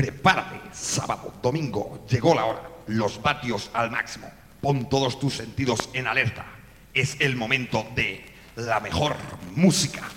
Prepárate, sábado, domingo, llegó la hora, los vatios al máximo. Pon todos tus sentidos en alerta. Es el momento de la mejor música.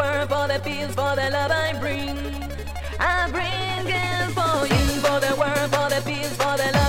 world for the peace, for the love I bring. I bring it for you, for the world, for the peace, for the love.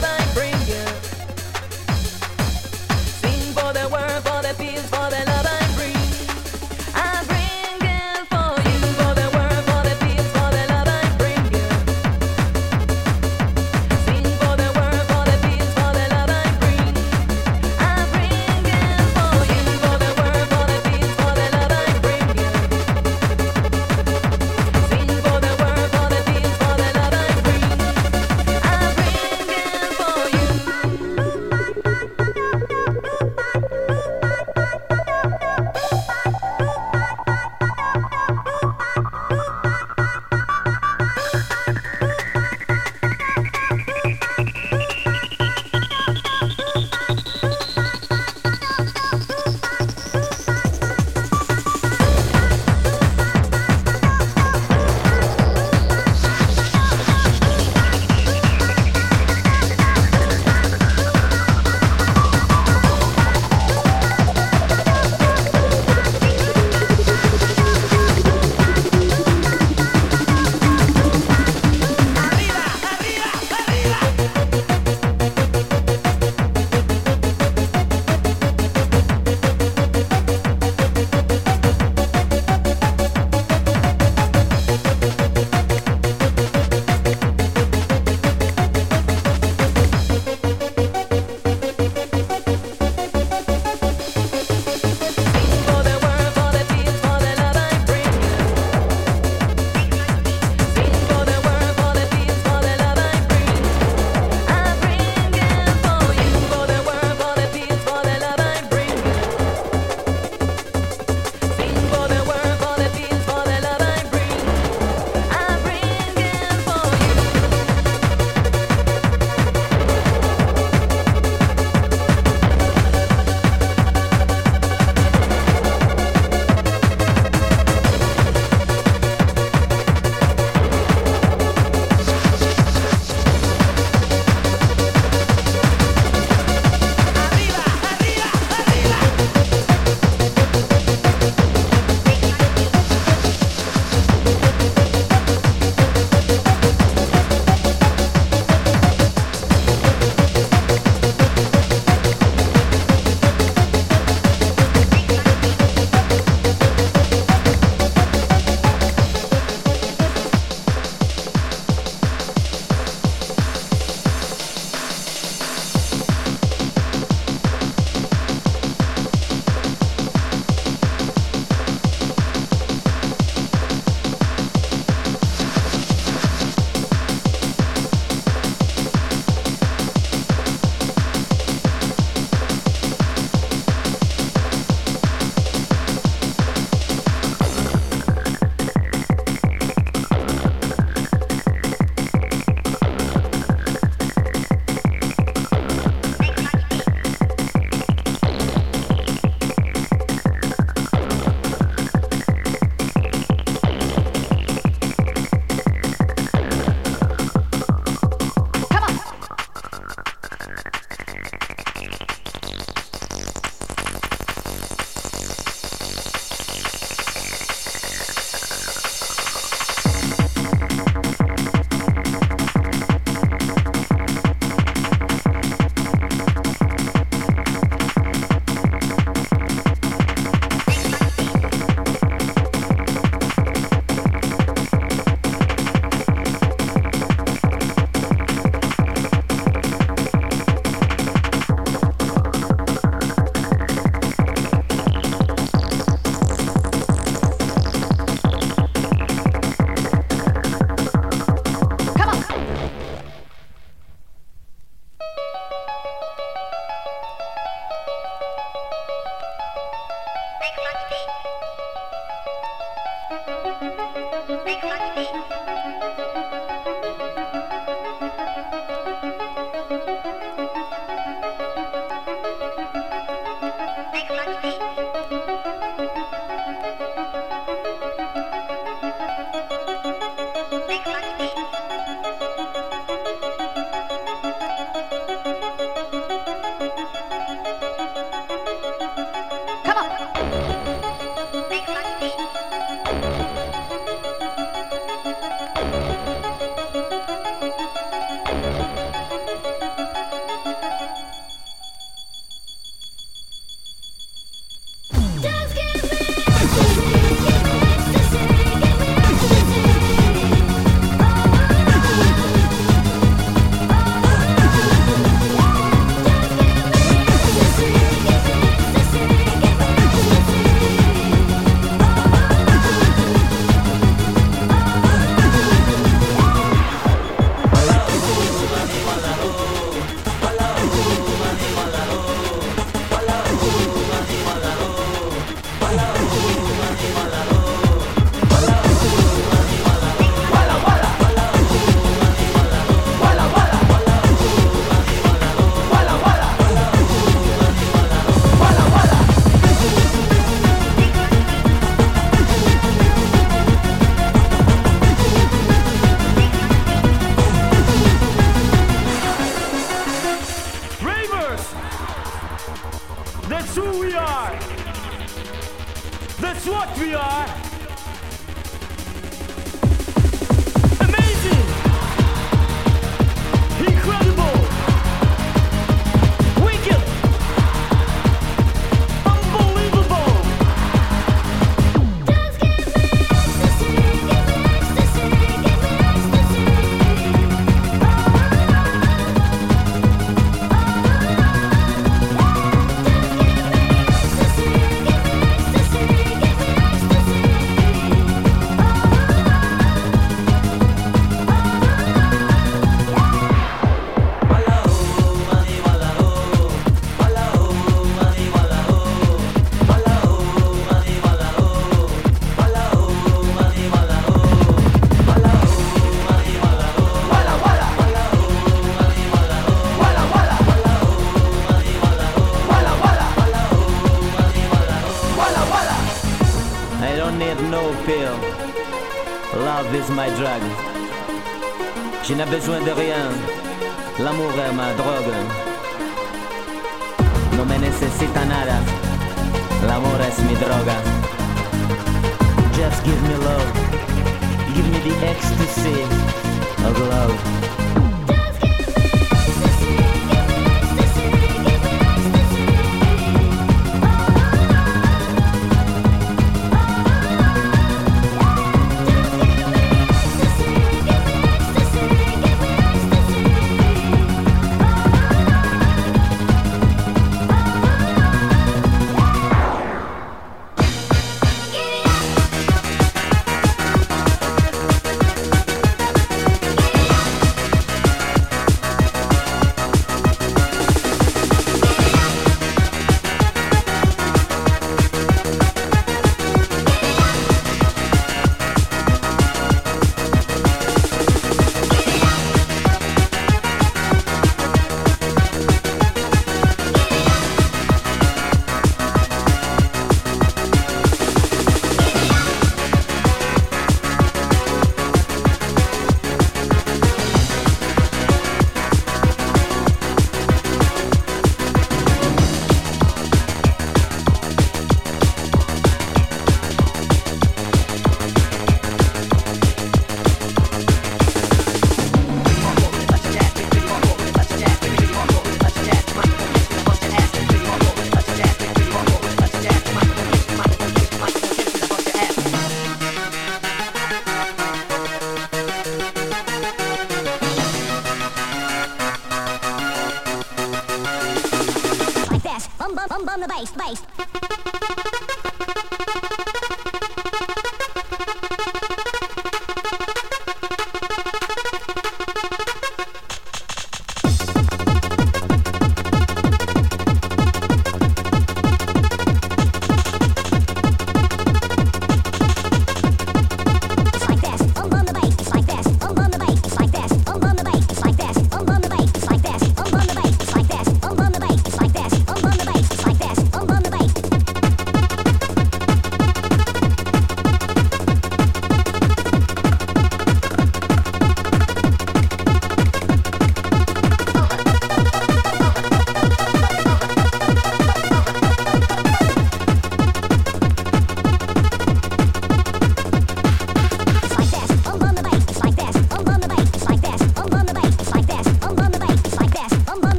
Je n'ai besoin de rien. L'amour est ma drogue. No me necesita nada. L'amor es mi droga. Just give me love. Give me the ecstasy of love.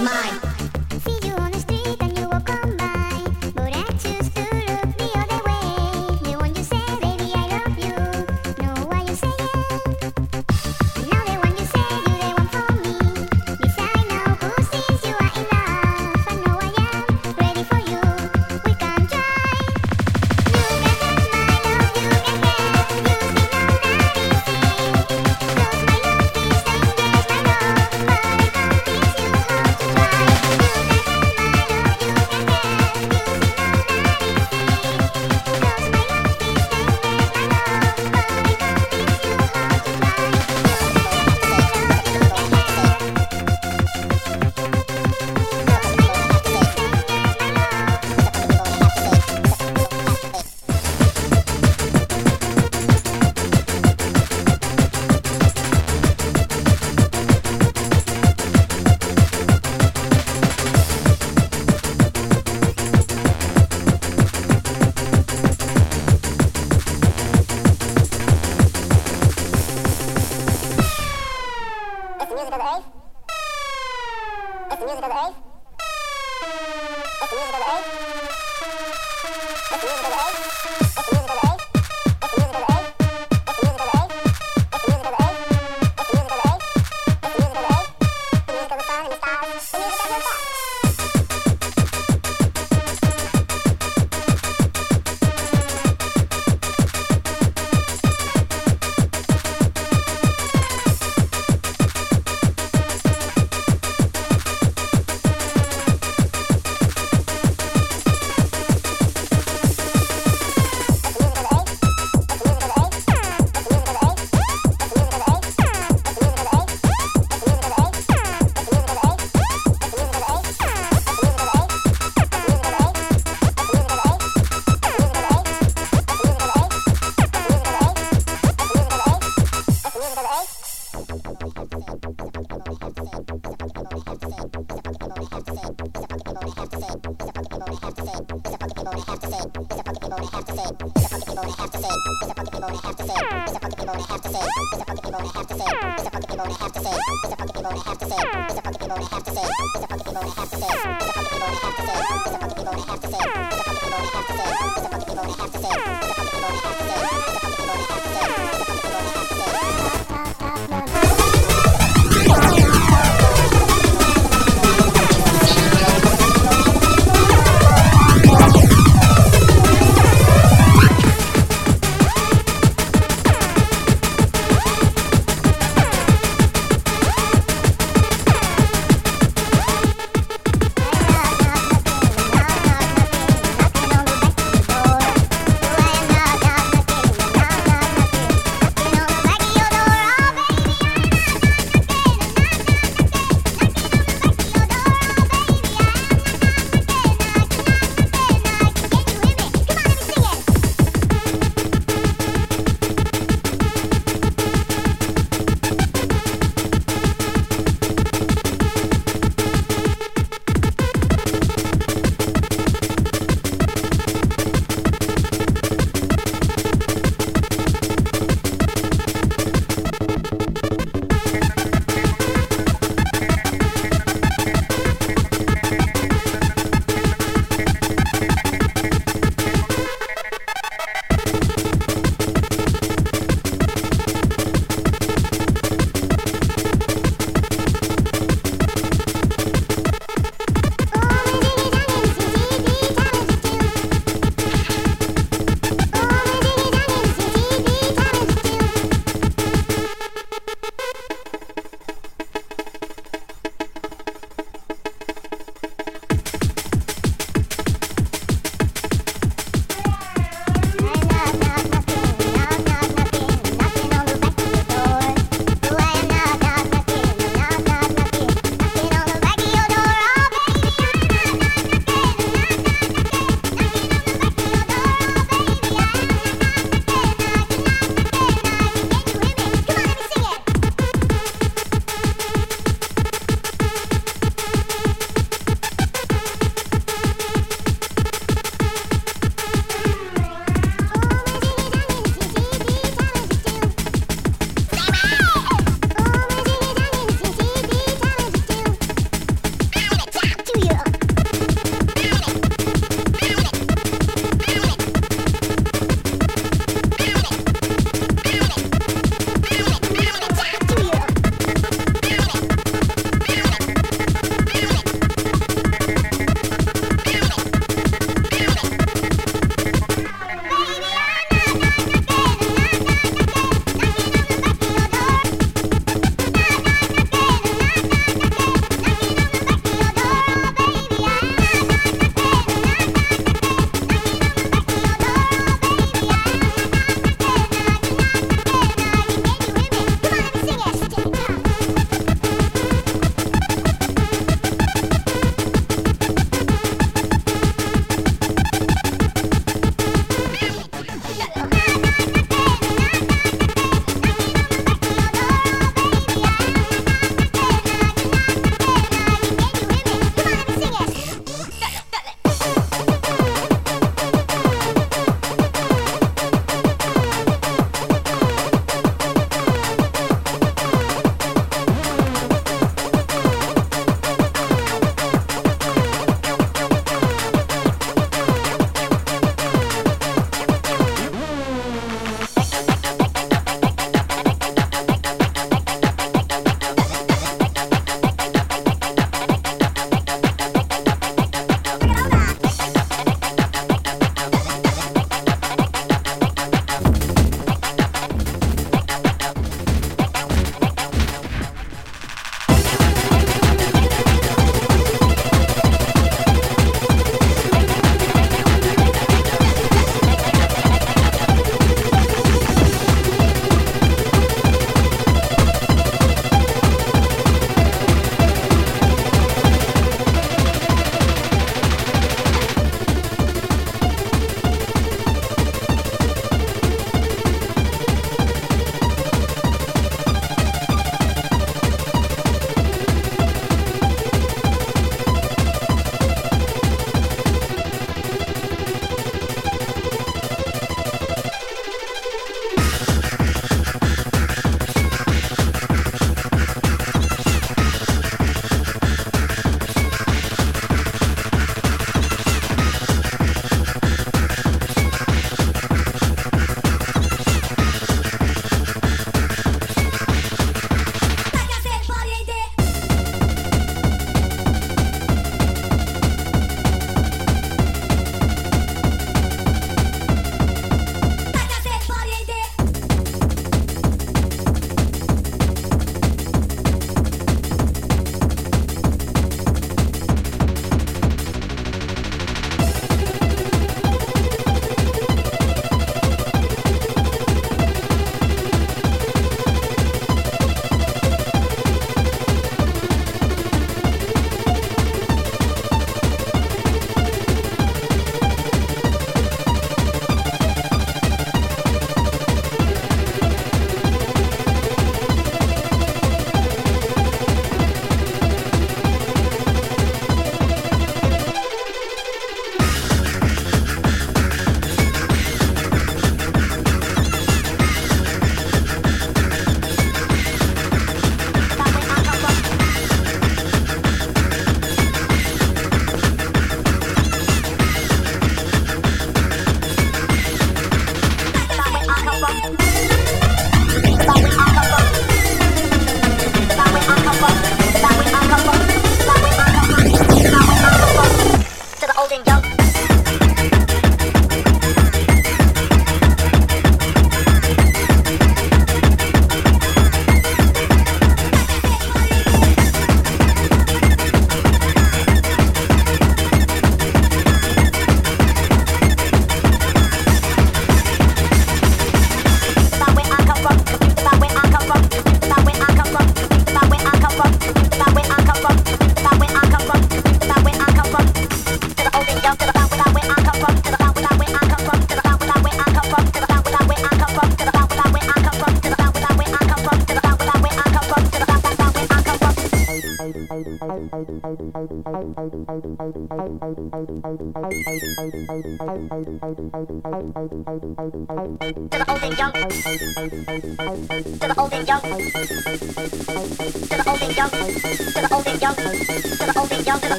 mine.